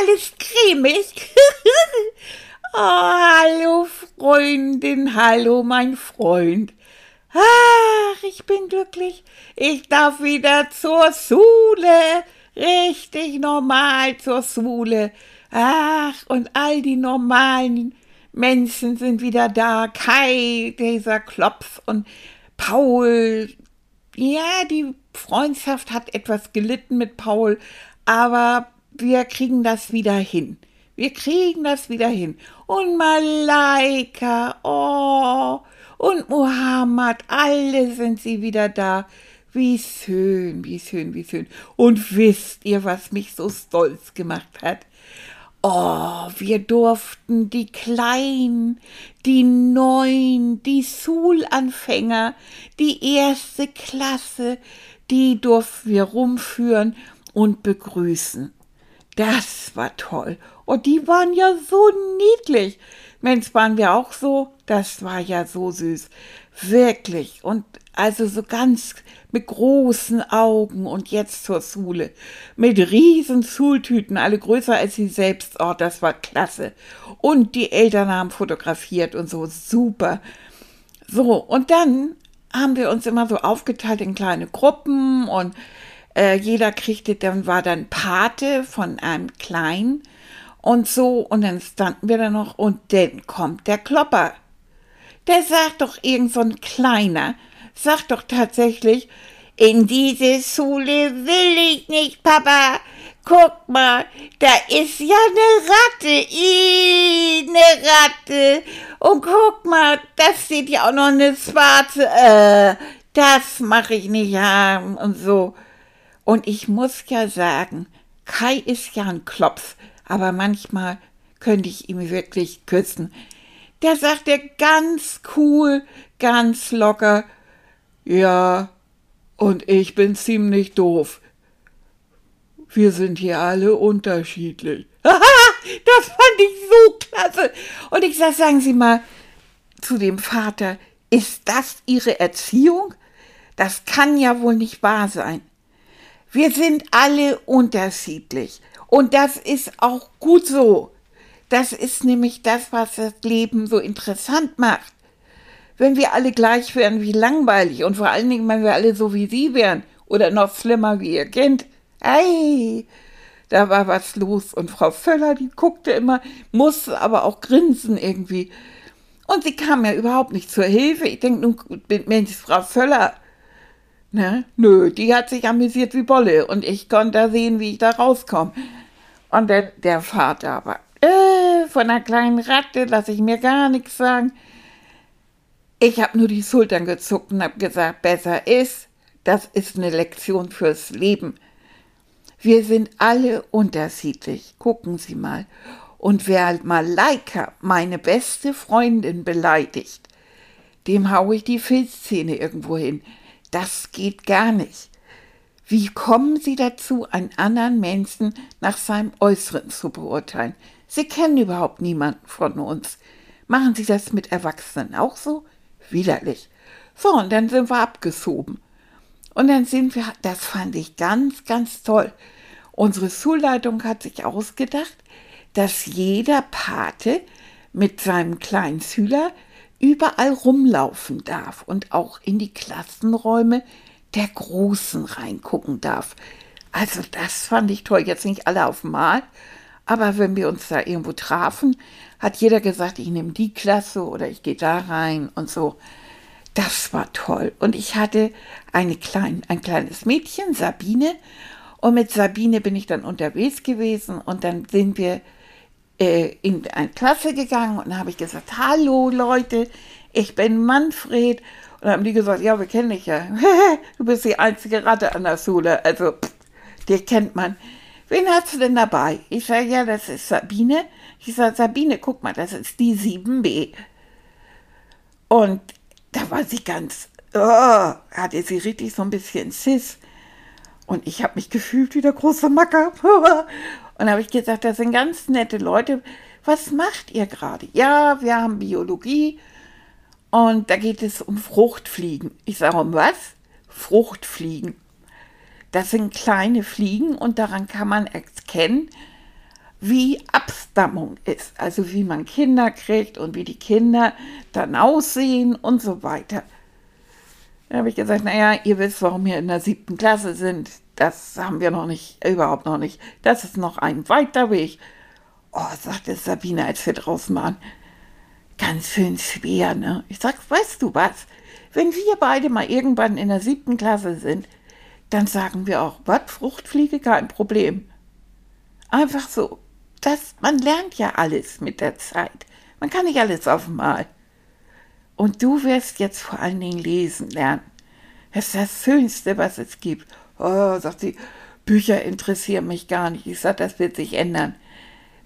alles cremig? oh, hallo Freundin, hallo mein Freund. Ach, ich bin glücklich. Ich darf wieder zur Schule. Richtig normal zur Schule. Ach, und all die normalen Menschen sind wieder da. Kai, dieser Klopf und Paul. Ja, die Freundschaft hat etwas gelitten mit Paul, aber wir kriegen das wieder hin. Wir kriegen das wieder hin. Und Malaika, oh, und Mohammed, alle sind sie wieder da. Wie schön, wie schön, wie schön. Und wisst ihr, was mich so stolz gemacht hat? Oh, wir durften die Kleinen, die Neuen, die Schulanfänger, die erste Klasse, die durften wir rumführen und begrüßen. Das war toll. Und die waren ja so niedlich. Mensch, waren wir auch so? Das war ja so süß. Wirklich. Und also so ganz mit großen Augen und jetzt zur Schule. Mit riesen Schultüten, alle größer als sie selbst. Oh, das war klasse. Und die Eltern haben fotografiert und so. Super. So, und dann haben wir uns immer so aufgeteilt in kleine Gruppen und äh, jeder kriegte, dann war dann Pate von einem Kleinen und so, und dann standen wir da noch, und dann kommt der Klopper. Der sagt doch irgend so ein Kleiner, sagt doch tatsächlich, in diese Schule will ich nicht, Papa. Guck mal, da ist ja eine Ratte, Ih, eine Ratte. Und guck mal, da steht ja auch noch eine schwarze, äh, das mache ich nicht haben und so. Und ich muss ja sagen, Kai ist ja ein Klopf aber manchmal könnte ich ihm wirklich küssen. Der sagt er ganz cool, ganz locker, ja, und ich bin ziemlich doof. Wir sind hier alle unterschiedlich. das fand ich so klasse. Und ich sag, sagen Sie mal zu dem Vater, ist das Ihre Erziehung? Das kann ja wohl nicht wahr sein. Wir sind alle unterschiedlich. Und das ist auch gut so. Das ist nämlich das, was das Leben so interessant macht. Wenn wir alle gleich wären, wie langweilig. Und vor allen Dingen, wenn wir alle so wie Sie wären. Oder noch schlimmer wie Ihr Kind. Ei, da war was los. Und Frau Völler, die guckte immer, musste aber auch grinsen irgendwie. Und sie kam ja überhaupt nicht zur Hilfe. Ich denke nun, Mensch, Frau Völler, ne? Nö, die hat sich amüsiert wie Bolle. Und ich konnte da sehen, wie ich da rauskomme. Und der, der Vater aber, äh, von einer kleinen Ratte lasse ich mir gar nichts sagen. Ich habe nur die Schultern gezuckt und habe gesagt, besser ist, das ist eine Lektion fürs Leben. Wir sind alle unterschiedlich. Gucken Sie mal. Und wer Malaika, meine beste Freundin, beleidigt, dem haue ich die Filzzähne irgendwo hin. Das geht gar nicht. Wie kommen Sie dazu, einen anderen Menschen nach seinem Äußeren zu beurteilen? Sie kennen überhaupt niemanden von uns. Machen Sie das mit Erwachsenen auch so? Widerlich. So, und dann sind wir abgeschoben. Und dann sind wir, das fand ich ganz, ganz toll. Unsere Schulleitung hat sich ausgedacht, dass jeder Pate mit seinem kleinen Schüler überall rumlaufen darf und auch in die Klassenräume der Großen reingucken darf. Also das fand ich toll. Jetzt nicht alle auf Mal, aber wenn wir uns da irgendwo trafen, hat jeder gesagt, ich nehme die Klasse oder ich gehe da rein und so. Das war toll. Und ich hatte eine klein, ein kleines Mädchen, Sabine, und mit Sabine bin ich dann unterwegs gewesen und dann sind wir äh, in eine Klasse gegangen und habe ich gesagt, hallo Leute, ich bin Manfred und dann haben die gesagt, ja, wir kennen dich ja. du bist die einzige Ratte an der Schule. Also, pff, kennt man. wen hast du denn dabei? Ich sage, ja, das ist Sabine. Ich sage, Sabine, guck mal, das ist die 7b. Und da war sie ganz, oh, hatte sie richtig so ein bisschen Sis. Und ich habe mich gefühlt wie der große Macker. Und da habe ich gesagt, das sind ganz nette Leute. Was macht ihr gerade? Ja, wir haben Biologie und da geht es um Fruchtfliegen. Ich sage, um was? Fruchtfliegen. Das sind kleine Fliegen und daran kann man erkennen, wie Abstammung ist. Also wie man Kinder kriegt und wie die Kinder dann aussehen und so weiter. Da habe ich gesagt, naja, ihr wisst, warum wir in der siebten Klasse sind. Das haben wir noch nicht, überhaupt noch nicht. Das ist noch ein weiter Weg. Oh, sagte Sabine, als wir draußen waren. Ganz schön schwer, ne? Ich sag, weißt du was? Wenn wir beide mal irgendwann in der siebten Klasse sind, dann sagen wir auch, was, Fruchtfliege, kein Problem. Einfach so. Das, man lernt ja alles mit der Zeit. Man kann nicht alles auf einmal. Und du wirst jetzt vor allen Dingen lesen lernen. Das ist das Schönste, was es gibt. Oh, sagt sie, Bücher interessieren mich gar nicht. Ich sage, das wird sich ändern.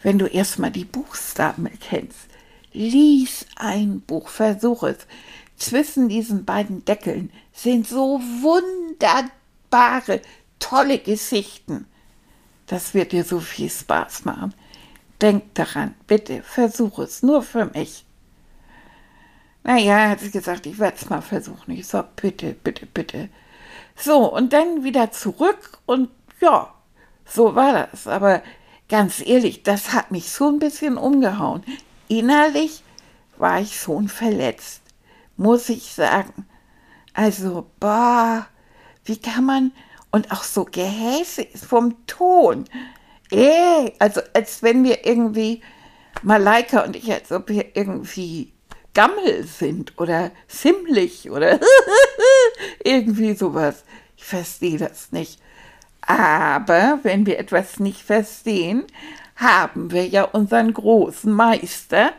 Wenn du erstmal die Buchstaben kennst, lies ein Buch, versuch es. Zwischen diesen beiden Deckeln sind so wunderbare, tolle Geschichten. Das wird dir so viel Spaß machen. Denk daran, bitte, versuch es, nur für mich. Naja, hat sie gesagt, ich werde es mal versuchen. Ich so, bitte, bitte, bitte. So, und dann wieder zurück und ja, so war das. Aber ganz ehrlich, das hat mich so ein bisschen umgehauen. Innerlich war ich schon verletzt, muss ich sagen. Also, bah, wie kann man, und auch so gehässig vom Ton. Ey, also als wenn wir irgendwie, Malaika und ich, als ob wir irgendwie Gammel sind oder ziemlich oder irgendwie sowas. Ich verstehe das nicht. Aber wenn wir etwas nicht verstehen, haben wir ja unseren großen Meister,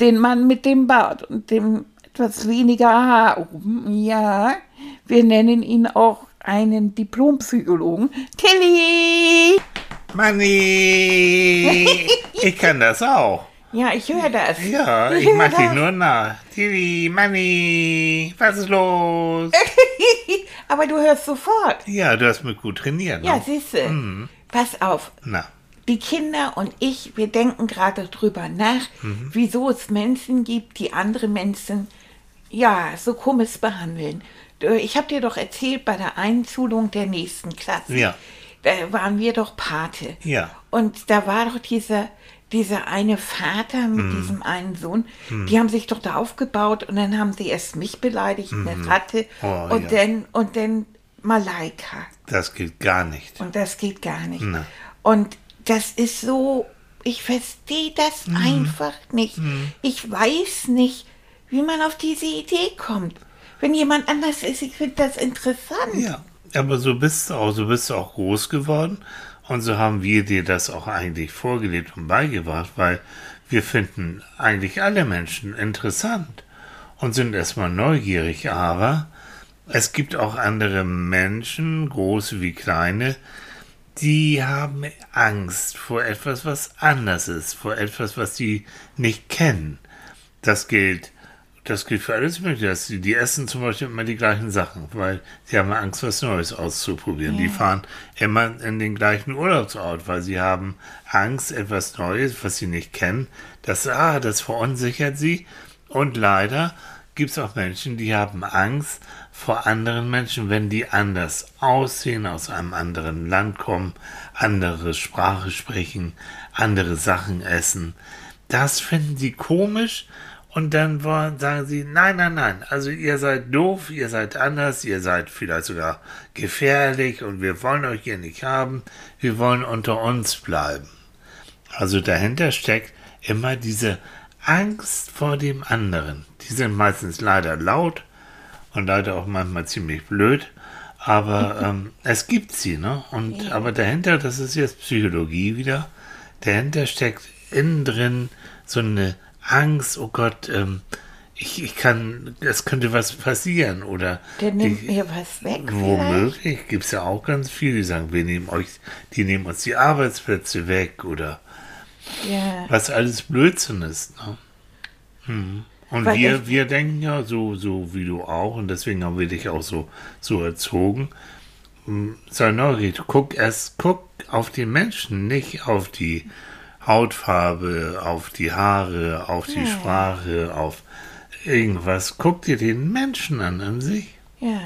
den Mann mit dem Bart und dem etwas weniger Haar oben. Ja, wir nennen ihn auch einen Diplompsychologen. Tilly! Manni! ich kann das auch. Ja, ich höre das. Ja, ich, ich mach dich nur nach. Tilly, Manni, was ist los? Aber du hörst sofort. Ja, du hast mich gut trainiert. Ja, siehst du. Mhm. Pass auf. Na. Die Kinder und ich, wir denken gerade drüber nach, mhm. wieso es Menschen gibt, die andere Menschen, ja, so komisch behandeln. Ich habe dir doch erzählt, bei der Einschulung der nächsten Klasse, ja. da waren wir doch Pate. Ja. Und da war doch dieser dieser eine Vater mit mm. diesem einen Sohn, mm. die haben sich doch da aufgebaut und dann haben sie erst mich beleidigt, mm. eine mhm. Ratte oh, und ja. dann und dann Malaika. Das geht gar nicht. Und das geht gar nicht. Na. Und das ist so, ich verstehe das mhm. einfach nicht. Mhm. Ich weiß nicht, wie man auf diese Idee kommt. Wenn jemand anders ist, ich finde das interessant. Ja, aber so bist du auch, so bist du auch groß geworden. Und so haben wir dir das auch eigentlich vorgelebt und beigebracht, weil wir finden eigentlich alle Menschen interessant und sind erstmal neugierig, aber es gibt auch andere Menschen, große wie kleine, die haben Angst vor etwas, was anders ist, vor etwas, was sie nicht kennen. Das gilt das gilt für alles Mögliche. Die, die essen zum Beispiel immer die gleichen Sachen, weil sie haben Angst, was Neues auszuprobieren. Ja. Die fahren immer in den gleichen Urlaubsort, weil sie haben Angst, etwas Neues, was sie nicht kennen. Das, ah, das verunsichert sie. Und leider gibt es auch Menschen, die haben Angst vor anderen Menschen, wenn die anders aussehen, aus einem anderen Land kommen, andere Sprache sprechen, andere Sachen essen. Das finden sie komisch und dann wollen, sagen sie, nein, nein, nein, also ihr seid doof, ihr seid anders, ihr seid vielleicht sogar gefährlich und wir wollen euch hier nicht haben, wir wollen unter uns bleiben. Also dahinter steckt immer diese Angst vor dem anderen. Die sind meistens leider laut und leider auch manchmal ziemlich blöd, aber ähm, es gibt sie, ne? Und aber dahinter, das ist jetzt Psychologie wieder, dahinter steckt innen drin so eine Angst, oh Gott, ähm, ich, ich kann, es könnte was passieren oder Der nimmt die, mir was weg. womöglich gibt es ja auch ganz viele, die sagen, wir nehmen euch, die nehmen uns die Arbeitsplätze weg oder Ja. was alles Blödsinn ist. Ne? Hm. Und Weil wir, ich- wir denken ja so, so wie du auch, und deswegen haben wir dich auch so, so erzogen. Hm, Sei neugierig, guck erst, guck auf den Menschen, nicht auf die Hautfarbe, auf die Haare, auf die Ja. Sprache, auf irgendwas. Guck dir den Menschen an an sich. Ja.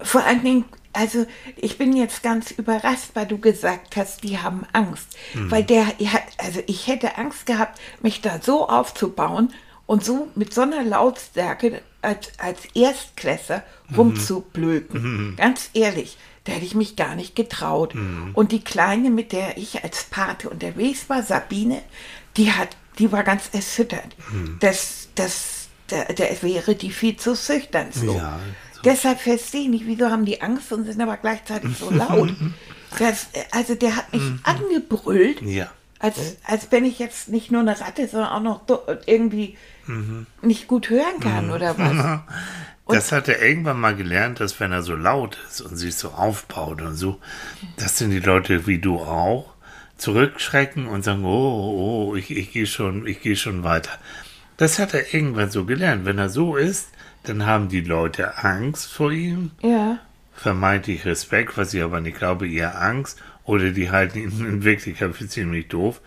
Vor allen Dingen, also ich bin jetzt ganz überrascht, weil du gesagt hast, die haben Angst. Weil der, er hat- also ich hätte Angst gehabt, mich da so aufzubauen und so mit so einer Lautstärke als, als Erstklässler rumzublöken. Ganz ehrlich, da hätte ich mich gar nicht getraut. Und die Kleine, mit der ich als Pate unterwegs war, Sabine, die hat, die war ganz erschüttert. Das, das, da, da wäre die viel zu schüchtern so. Ja, so. Deshalb verstehe ich nicht, wieso haben die Angst und sind aber gleichzeitig so laut. Das, also der hat mich angebrüllt, Ja. als, als wenn ich jetzt nicht nur eine Ratte, sondern auch noch irgendwie nicht gut hören kann oder was. Das hat er irgendwann mal gelernt, dass wenn er so laut ist und sich so aufbaut und so, das sind die Leute wie du auch, zurückschrecken und sagen, oh, oh, oh ich, ich gehe schon, ich gehe schon weiter. Das hat er irgendwann so gelernt. Wenn er so ist, dann haben die Leute Angst vor ihm, Ja, vermeintlich Respekt, was ich aber nicht glaube, eher Angst, oder die halten ihn in Wirklichkeit für ziemlich doof.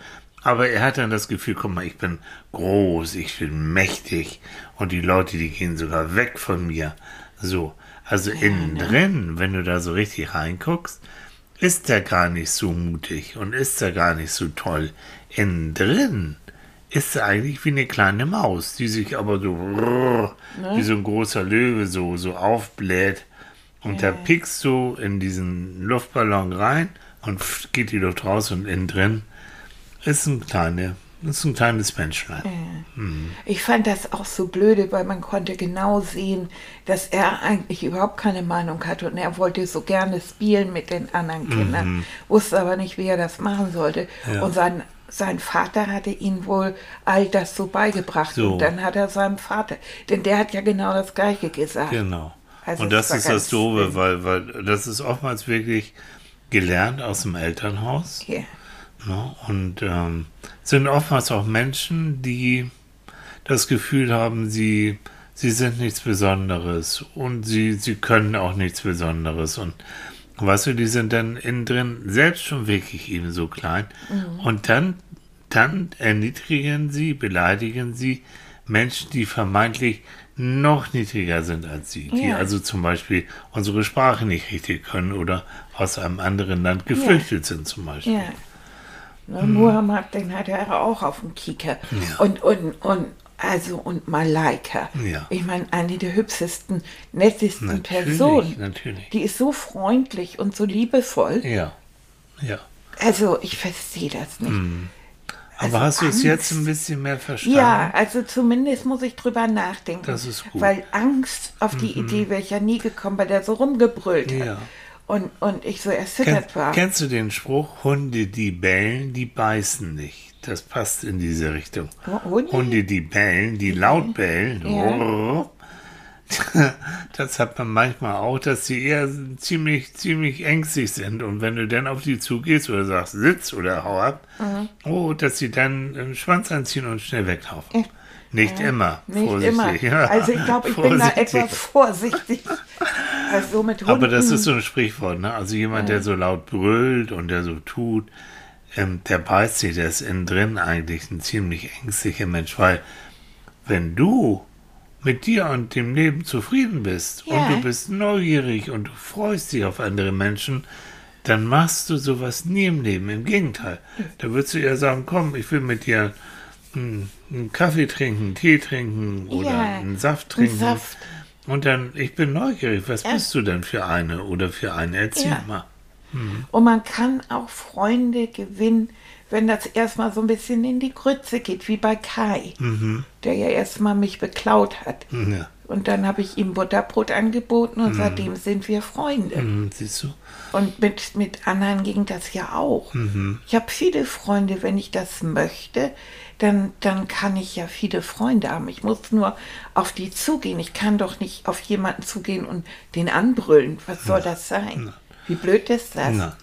Aber er hat dann das Gefühl, guck mal, ich bin groß, ich bin mächtig und die Leute, die gehen sogar weg von mir. So, also innen drin, wenn du da so richtig reinguckst, ist er gar nicht so mutig und ist er gar nicht so toll. Innen drin ist er eigentlich wie eine kleine Maus, die sich aber so wie so ein großer Löwe so, so aufbläht. Und da piekst du in diesen Luftballon rein und geht die Luft raus und innen drin ist ein, kleine, ist ein kleines Menschlein. ich fand das auch so blöde, weil man konnte genau sehen, dass er eigentlich überhaupt keine Meinung hatte und er wollte so gerne spielen mit den anderen Kindern, wusste aber nicht, wie er das machen sollte. Ja. Und sein, sein Vater hatte ihm wohl all das so beigebracht So. und dann hat er seinem Vater, denn der hat ja genau das Gleiche gesagt. Genau. Also und das ist das Doofe, weil, weil das ist oftmals wirklich gelernt aus dem Elternhaus. Ja. Ne? Und ähm, sind oftmals auch Menschen, die das Gefühl haben, sie, sie sind nichts Besonderes und sie, sie können auch nichts Besonderes. Und weißt du, die sind dann innen drin selbst schon wirklich eben so klein. Und dann, dann erniedrigen sie, beleidigen sie Menschen, die vermeintlich noch niedriger sind als sie, die Ja. also zum Beispiel unsere Sprache nicht richtig können oder aus einem anderen Land geflüchtet sind zum Beispiel. Ja. Ne, Muhammad, den hat er auch auf dem Kieker. Und, und, und, also, und Malaika. Ja. Ich meine, eine der hübschesten, nettesten Natürlich, Personen. natürlich. Die ist so freundlich und so liebevoll. Ja, ja. Also, ich verstehe das nicht. Aber Also hast du es jetzt ein bisschen mehr verstanden? Ja, also zumindest muss ich drüber nachdenken. Das ist gut. Mhm. Weil Angst auf die Idee wäre ich ja nie gekommen, weil der so rumgebrüllt hat. Ja. Und, und ich so Kenn, erschüttert war. kennst du den Spruch, Hunde, die bellen, die beißen nicht? Das passt in diese Richtung. Hunde? Hunde, die bellen, die laut bellen. Ja. Das hat man manchmal auch, dass sie eher ziemlich, ziemlich ängstlich sind. Und wenn du dann auf die zugehst oder sagst, sitz oder hau ab, Mhm. oh, dass sie dann den Schwanz anziehen und schnell weglaufen. Nicht immer. Nicht vorsichtig. immer. Ja, Also ich glaube, ich bin da vorsichtig. etwas vorsichtig. Also mit Hunden. Aber das ist so ein Sprichwort, ne? Also jemand, der so laut brüllt und der so tut, ähm, der beißt sich, der ist innen drin eigentlich ein ziemlich ängstlicher Mensch, weil wenn du mit dir und dem Leben zufrieden bist Ja. und du bist neugierig und du freust dich auf andere Menschen, dann machst du sowas nie im Leben. Im Gegenteil. Da würdest du eher sagen, komm, ich will mit dir hm, einen Kaffee trinken, Tee trinken oder Ja, einen Saft einen trinken. Saft. Und dann, ich bin neugierig, was Ja. bist du denn für eine oder für einen? Erzähl Ja. mal. Und man kann auch Freunde gewinnen, wenn das erstmal so ein bisschen in die Grütze geht, wie bei Kai, Mhm. der ja erstmal mich beklaut hat. Ja. Und dann habe ich ihm Butterbrot angeboten und seitdem sind wir Freunde. Hm, siehst du? Und mit, mit anderen ging das ja auch. Ich habe viele Freunde, wenn ich das möchte, dann, dann kann ich ja viele Freunde haben. Ich muss nur auf die zugehen. Ich kann doch nicht auf jemanden zugehen und den anbrüllen. Was soll das sein? Wie blöd ist das? Na,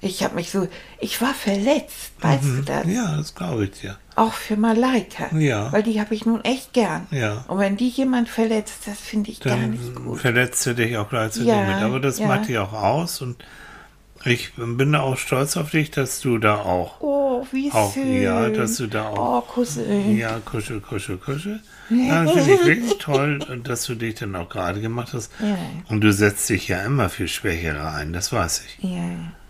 Ich habe mich so, ich war verletzt, weißt du das? ja, das glaube ich dir. Auch für Malaika. Ja. Weil die habe ich nun echt gern. Ja. Und wenn die jemand verletzt, das finde ich gar nicht Dann gut. verletzt du dich auch gleichzeitig Ja, mit. Aber das ja. macht dich auch aus und ich bin da auch stolz auf dich, dass du da auch, Oh, wie auch schön. ja, dass du da auch Oh, Cousin. Ja, kuschel, kuschel, kuschel. Ja, finde ich wirklich toll, dass du dich dann auch gerade gemacht hast. Ja. Und du setzt dich ja immer für Schwächere ein, das weiß ich. Ja.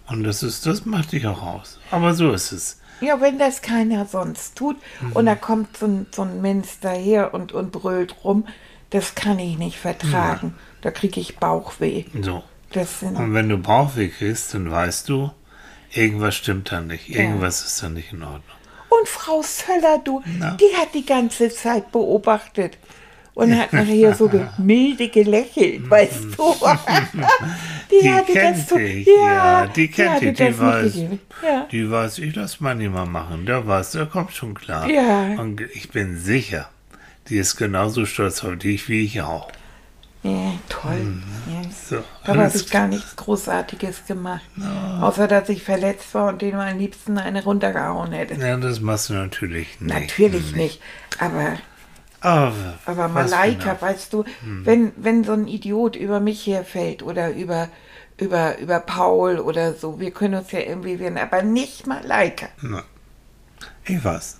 Und das ist, das macht dich auch aus. Aber so ist es. Ja, wenn das keiner sonst tut Mhm. und da kommt so ein, so ein Mensch daher und, und brüllt rum, das kann ich nicht vertragen. Da kriege ich Bauchweh. So. Sind, Und wenn du Bauchweh kriegst, dann weißt du, irgendwas stimmt da nicht. Irgendwas ist da nicht in Ordnung. und Frau Söller, du, Na? die hat die ganze Zeit beobachtet und hat nachher so ge- milde gelächelt, weißt du. die, Die hatte kennt das so, dich, ja, ja, die kennt dich, die das weiß. Ja. die weiß, ich lass mal mal machen. Der weiß, der kommt schon klar. Ja. Und ich bin sicher, die ist genauso stolz auf dich wie ich auch. Ja, toll. Ja. So, Da habe ich gar nichts Großartiges gemacht. Außer, dass ich verletzt war und den am liebsten eine runtergehauen hätte. Ja, das machst du natürlich nicht. Natürlich nicht. Aber, Aber, aber Malaika, genau? weißt du, wenn, wenn so ein Idiot über mich herfällt oder über, über, über Paul oder so, wir können uns ja irgendwie wehren, aber nicht Malaika. Ich weiß.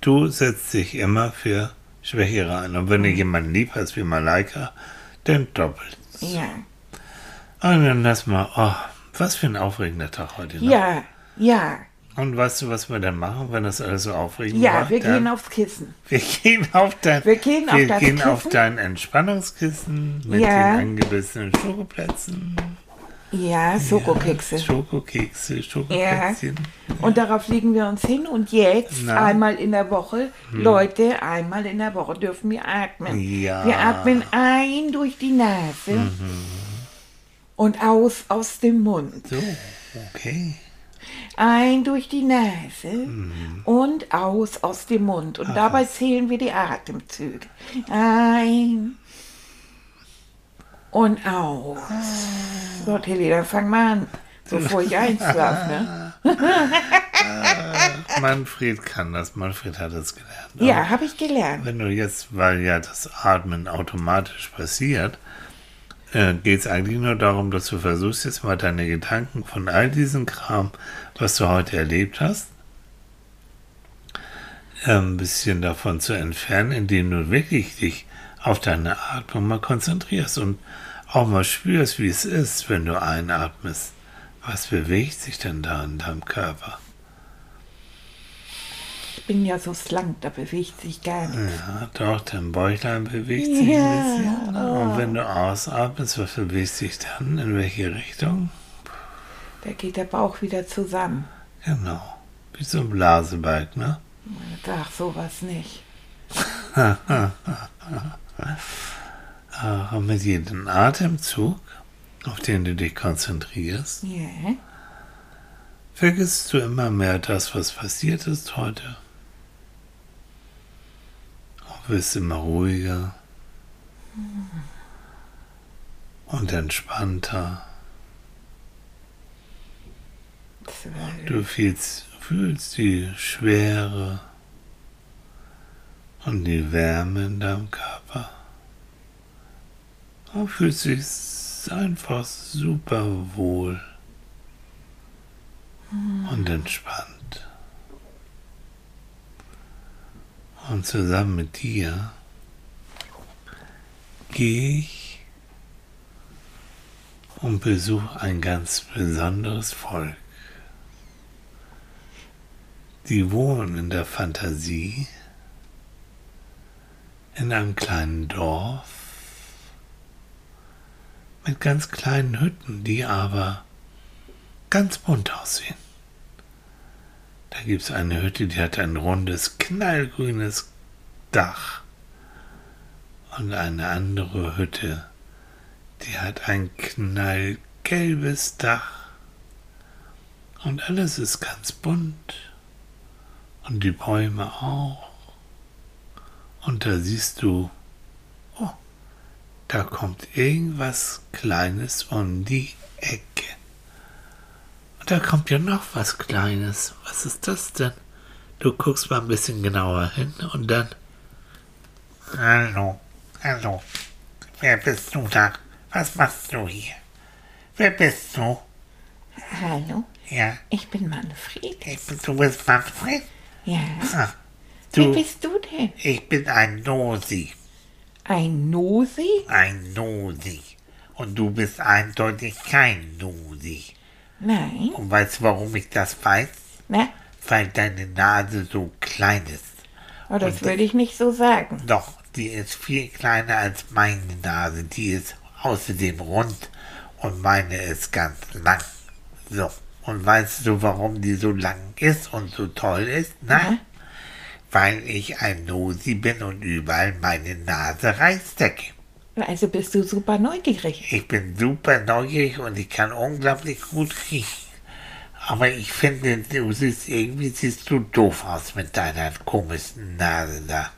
Du setzt dich immer für Schwächere ein. Und wenn du jemanden lieb hast wie Malaika, dann doppelt. Ja. Und dann lass mal, oh, was für ein aufregender Tag heute. Ne? Ja, ja. Und weißt du, was wir dann machen, wenn das alles so aufregend Ja, war? wir gehen aufs Kissen. wir gehen auf dein, Wir gehen auf wir gehen auf Kissen. dein Entspannungskissen mit Ja. den angebissenen Schokoplätzen. Ja, Schokokekse. Schokokekse, Schokoplätzchen. Und darauf legen wir uns hin und jetzt Na? Hm. einmal in der Woche, Leute, einmal in der Woche dürfen wir atmen. Ja. Wir atmen ein durch die Nase Mhm. und aus aus dem Mund. So, okay. Ein durch die Nase Mhm. und aus aus dem Mund. Und dabei zählen wir die Atemzüge. Ein und aus. So, Tilly, dann fang mal an, bevor ich einschlafe. Ne? Manfred kann das. Manfred hat es gelernt. Ja, habe ich gelernt. Wenn du jetzt, weil ja das Atmen automatisch passiert, äh, geht es eigentlich nur darum, dass du versuchst, jetzt mal deine Gedanken von all diesem Kram, was du heute erlebt hast, äh, ein bisschen davon zu entfernen, indem du wirklich dich auf deine Atmung mal konzentrierst und auch mal spürst, wie es ist, wenn du einatmest. Was bewegt sich denn da in deinem Körper? Ich bin ja so slank, da bewegt sich gar nichts. Ja, doch, dein Bäuchlein bewegt sich Ja, ein bisschen. ne? Und wenn du ausatmest, was bewegt sich dann? In welche Richtung? Da geht der Bauch wieder zusammen. Genau. Wie so ein Blasebalg, ne? Ach, sowas nicht. Aber mit jedem Atemzug, auf den du dich konzentrierst, Ja. vergisst du immer mehr das, was passiert ist heute. Und wirst immer ruhiger und entspannter. Zwölf. Du fühlst, fühlst die Schwere und die Wärme in deinem Körper. Du fühlst dich einfach super wohl und entspannt. Und zusammen mit dir gehe ich und besuche ein ganz besonderes Volk. Die wohnen in der Fantasie in einem kleinen Dorf mit ganz kleinen Hütten, die aber ganz bunt aussehen. Da gibt es eine Hütte, die hat ein rundes, knallgrünes Dach. Und eine andere Hütte, die hat ein knallgelbes Dach. Und alles ist ganz bunt. Und die Bäume auch. Und da siehst du, oh, da kommt irgendwas Kleines um die Ecke. Und da kommt ja noch was Kleines. Was ist das denn? Du guckst mal ein bisschen genauer hin und dann. Hallo, hallo. Wer bist du da? Was machst du hier? Wer bist du? Hallo, Ja, ich bin Manfred. ich bin, du bist Manfred? Ja. Ah, Wer du, bist du denn? ich bin ein Nosi. Ein Nosi? Ein Nosi. Und du bist eindeutig kein Nosi. Nein. Und weißt du, warum ich das weiß? Na, Weil deine Nase so klein ist. oh, das würde ich nicht so sagen. Doch, die ist viel kleiner als meine Nase. Die ist außerdem rund und meine ist ganz lang. So, und weißt du, warum die so lang ist und so toll ist? Na? Weil ich ein Nosi bin und überall meine Nase reinstecke. Also bist du super neugierig. Ich bin super neugierig und ich kann unglaublich gut riechen. Aber ich finde, du siehst irgendwie siehst du doof aus mit deiner komischen Nase da.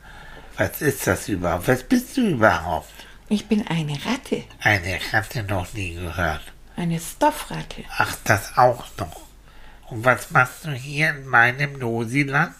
Was ist das überhaupt? Was bist du überhaupt? Ich bin eine Ratte. Eine Ratte noch nie gehört. Eine Stoffratte. Ach, das auch noch. Und was machst du hier in meinem Nosiland?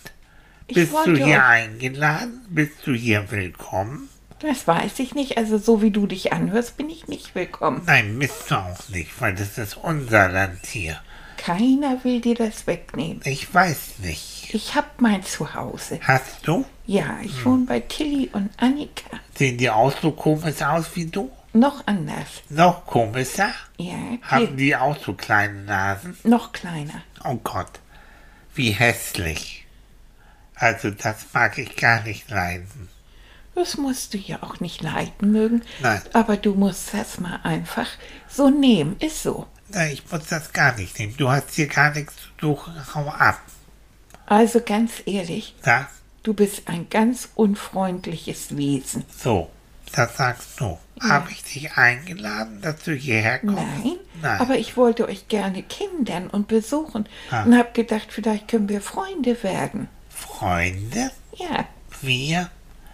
Bist du hier eingeladen? Bist du hier willkommen? Das weiß ich nicht. Also so wie du dich anhörst, bin ich nicht willkommen. Nein, bist du auch nicht, weil das ist unser Land hier. Keiner will dir das wegnehmen. Ich weiß nicht. Ich hab mein Zuhause. Hast du? Ja, ich wohne bei Tilly und Annika. Sehen die auch so komisch aus wie du? Noch anders. Noch komischer? Ja, Haben die auch so kleine Nasen? noch kleiner. Oh Gott, wie hässlich. Also das mag ich gar nicht leiden. Das musst du ja auch nicht leiden mögen. Nein. Aber du musst das mal einfach so nehmen. Ist so. Nein, ich muss das gar nicht nehmen. Du hast hier gar nichts zu suchen. Hau ab. Also ganz ehrlich, Das? du bist ein ganz unfreundliches Wesen. So, das sagst du. Habe ich dich eingeladen, dass du hierher kommst? Nein, Nein. aber ich wollte euch gerne kennenlernen und besuchen Ah. und hab gedacht, vielleicht können wir Freunde werden. Freunde? Ja, Wir?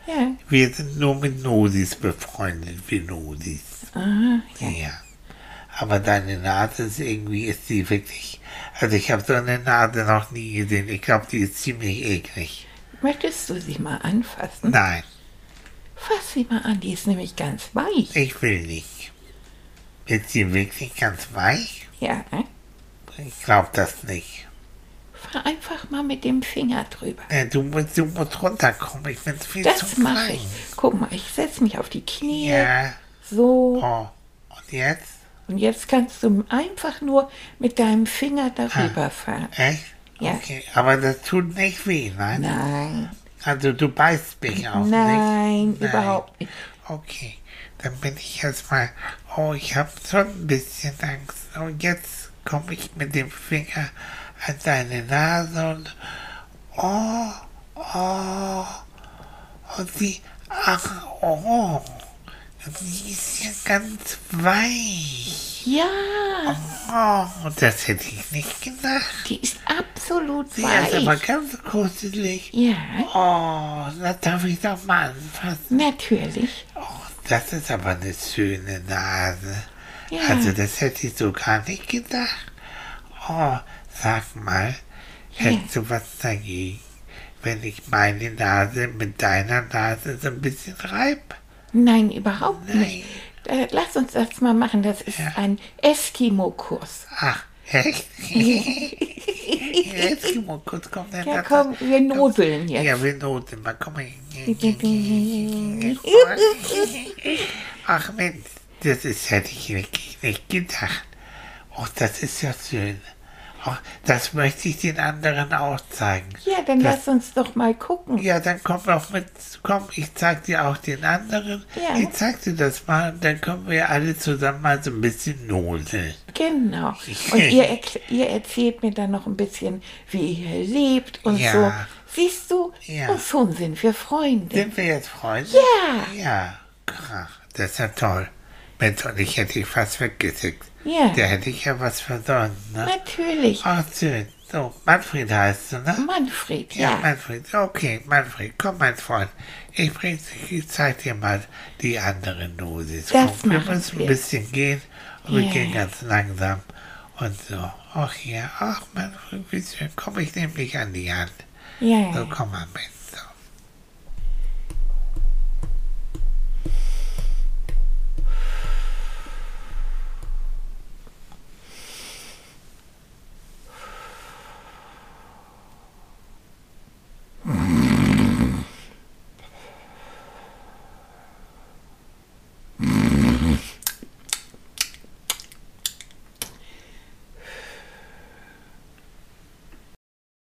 ja. Wir sind nur mit Nosis befreundet, wir Nosis. Ah, ja. Ja. Aber deine Nase ist irgendwie, ist die wirklich. Also ich habe so eine Nase noch nie gesehen. Ich glaube, die ist ziemlich eklig. Möchtest du sie mal anfassen? Nein, Fass sie mal an, die ist nämlich ganz weich. ich will nicht. Ist sie wirklich ganz weich? Ja, Ich glaube das nicht. Fahr einfach mal mit dem Finger drüber. Äh, Du musst, du musst runterkommen. Ich bin viel Das zu mache klein. ich. Guck mal, ich setze mich auf die Knie. Ja. So. Oh. Und jetzt? Und jetzt kannst du einfach nur mit deinem Finger darüber fahren. Echt? Ja. Okay. Aber das tut nicht weh, nein? Nein, Also du beißt mich auch nein, nicht? überhaupt nicht. Okay, dann bin ich jetzt mal. Oh, ich habe schon ein bisschen Angst. Und jetzt komme ich mit dem Finger an deine Nase und. Oh, oh. Und sie. Ach, oh. Die ist ja ganz weich. Ja, Oh, das hätte ich nicht gedacht. die ist absolut Sie ist aber weich. ganz kuschelig. Ja, Oh, das darf ich doch mal anfassen. natürlich. Oh, das ist aber eine schöne Nase. Ja. Also das hätte ich so gar nicht gedacht. Oh, sag mal, hättest du was dagegen, wenn ich meine Nase mit deiner Nase so ein bisschen reib? Nein, überhaupt Nein. nicht. Äh, lass uns das mal machen. Das ist Ja. ein Eskimo-Kurs. Ach, echt? Eskimo, kurz kommt der Ja, komm, wir noseln jetzt. Ja, wir noten mal, komm mal. Ach Mensch, das ist, hätte ich wirklich nicht gedacht. Oh, das ist ja schön. Oh, das möchte ich den anderen auch zeigen. Ja, dann Das- lass uns doch mal gucken. Ja, dann komm doch mit. Komm, ich zeig dir auch den anderen. Ja. Ich zeig dir das mal und dann können wir alle zusammen mal so ein bisschen nodeln. Genau. Und ihr, ihr erzählt mir dann noch ein bisschen, wie ihr lebt und Ja. so. Siehst du? Ja. Und schon sind wir Freunde. Sind wir jetzt Freunde? Ja. Ja. Ach, das ist ja toll. Mensch, und ich hätte dich fast weggeschickt. Ja. Da hätte ich ja was versäumt, ne? Natürlich. Ach, schön. So, Manfred heißt du, ne? Manfred, Ja, ja. Manfred. Okay, Manfred, komm, mein Freund. Ich, bring, ich zeig dir mal die andere Dosis. Das Komm, wir müssen wir. ein bisschen gehen. Und wir Ja. gehen ganz langsam. Und so. Ach ja, ach Manfred, wie schön. Komm, ich nehme dich an die Hand. So, Ja, komm mal mit.